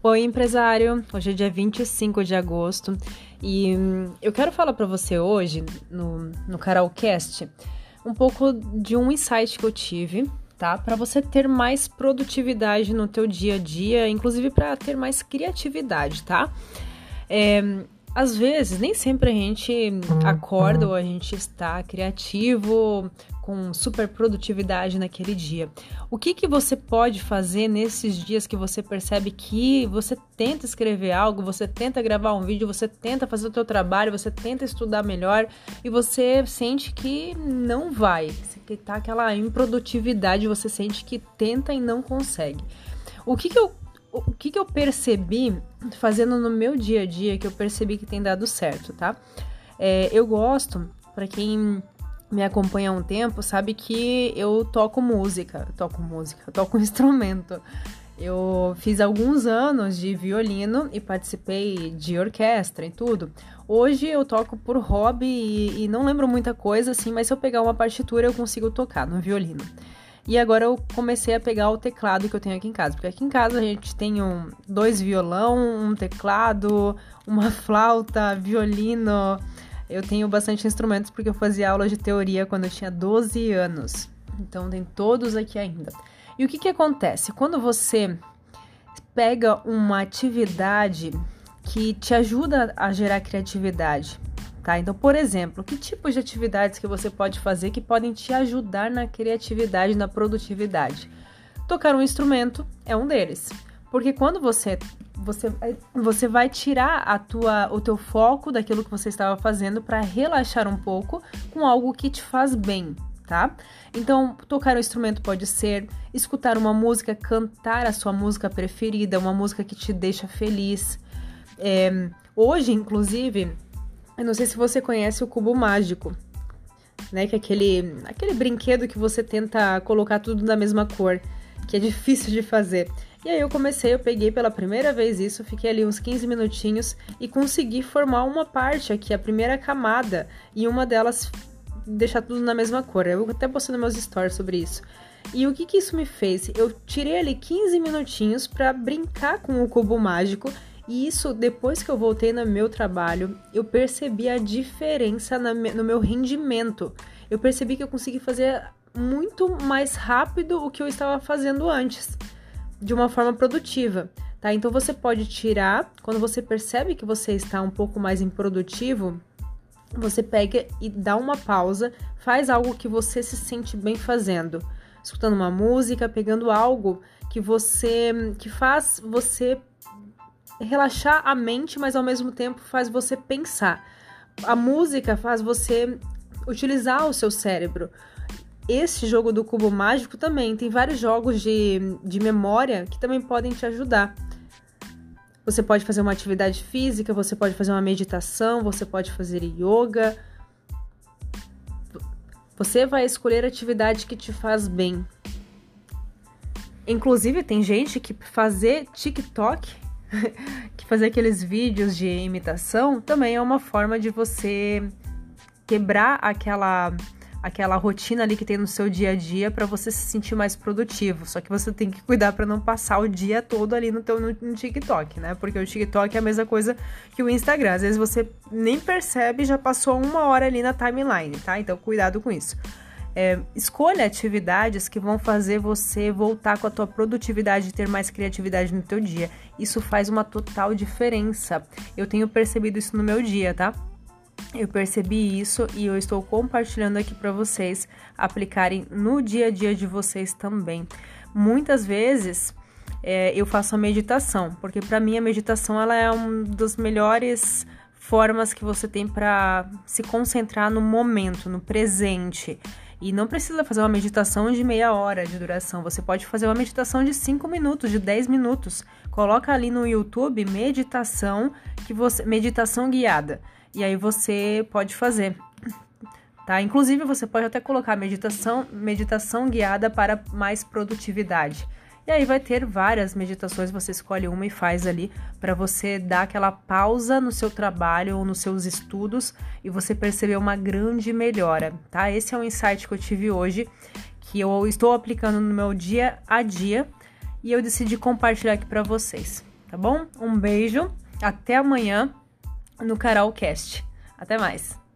Oi, empresário! Hoje é dia 25 de agosto e hum, eu quero falar para você hoje, no, no Carolcast, um pouco de um insight que eu tive, tá? Para você ter mais produtividade no teu dia a dia, inclusive para ter mais criatividade, tá? É, às vezes, nem sempre a gente acorda ou a gente está criativo, com super produtividade naquele dia. O que, que você pode fazer nesses dias que você percebe que você tenta escrever algo, você tenta gravar um vídeo, você tenta fazer o seu trabalho, você tenta estudar melhor e você sente que não vai, que tá aquela improdutividade, você sente que tenta e não consegue. O que, que eu o que, que eu percebi fazendo no meu dia a dia que eu percebi que tem dado certo, tá? É, eu gosto, para quem me acompanha há um tempo, sabe que eu toco música, toco música, toco instrumento. Eu fiz alguns anos de violino e participei de orquestra e tudo. Hoje eu toco por hobby e, e não lembro muita coisa assim, mas se eu pegar uma partitura eu consigo tocar no violino. E agora eu comecei a pegar o teclado que eu tenho aqui em casa, porque aqui em casa a gente tem um, dois violão, um teclado, uma flauta, violino. Eu tenho bastante instrumentos porque eu fazia aula de teoria quando eu tinha 12 anos. Então tem todos aqui ainda. E o que que acontece? Quando você pega uma atividade que te ajuda a gerar criatividade, tá? Então, por exemplo, que tipos de atividades que você pode fazer que podem te ajudar na criatividade, na produtividade? Tocar um instrumento é um deles. Porque quando você você, você vai tirar a tua, o teu foco daquilo que você estava fazendo para relaxar um pouco com algo que te faz bem, tá? Então, tocar um instrumento pode ser escutar uma música, cantar a sua música preferida, uma música que te deixa feliz. É, hoje, inclusive, eu não sei se você conhece o cubo mágico, né? Que é aquele, aquele brinquedo que você tenta colocar tudo na mesma cor, que é difícil de fazer. E aí eu comecei, eu peguei pela primeira vez isso, fiquei ali uns 15 minutinhos e consegui formar uma parte aqui, a primeira camada, e uma delas deixar tudo na mesma cor. Eu até postei nos meus stories sobre isso. E o que, que isso me fez? Eu tirei ali 15 minutinhos para brincar com o cubo mágico e isso, depois que eu voltei no meu trabalho, eu percebi a diferença no meu rendimento. Eu percebi que eu consegui fazer muito mais rápido o que eu estava fazendo antes, de uma forma produtiva. Tá? Então você pode tirar, quando você percebe que você está um pouco mais improdutivo, você pega e dá uma pausa, faz algo que você se sente bem fazendo, escutando uma música, pegando algo que você que faz você relaxar a mente, mas ao mesmo tempo faz você pensar. A música faz você utilizar o seu cérebro. Este jogo do cubo mágico também tem vários jogos de, de memória que também podem te ajudar. Você pode fazer uma atividade física, você pode fazer uma meditação, você pode fazer yoga. Você vai escolher a atividade que te faz bem. Inclusive, tem gente que fazer TikTok que fazer aqueles vídeos de imitação também é uma forma de você quebrar aquela aquela rotina ali que tem no seu dia a dia para você se sentir mais produtivo. Só que você tem que cuidar para não passar o dia todo ali no teu no, no, TikTok, né? Porque o TikTok é a mesma coisa que o Instagram. Às vezes você nem percebe já passou uma hora ali na timeline, tá? Então cuidado com isso. É, escolha atividades que vão fazer você voltar com a tua produtividade e ter mais criatividade no teu dia. Isso faz uma total diferença. Eu tenho percebido isso no meu dia, tá? Eu percebi isso e eu estou compartilhando aqui para vocês aplicarem no dia a dia de vocês também. Muitas vezes é, eu faço a meditação, porque para mim a meditação ela é uma das melhores formas que você tem para se concentrar no momento, no presente. E não precisa fazer uma meditação de meia hora de duração. Você pode fazer uma meditação de 5 minutos, de 10 minutos. Coloca ali no YouTube meditação que você meditação guiada. E aí você pode fazer. Tá? Inclusive você pode até colocar meditação meditação guiada para mais produtividade. E aí vai ter várias meditações, você escolhe uma e faz ali para você dar aquela pausa no seu trabalho ou nos seus estudos e você perceber uma grande melhora, tá? Esse é um insight que eu tive hoje, que eu estou aplicando no meu dia a dia e eu decidi compartilhar aqui para vocês. tá bom? Um beijo, até amanhã no Carolcast. Até mais!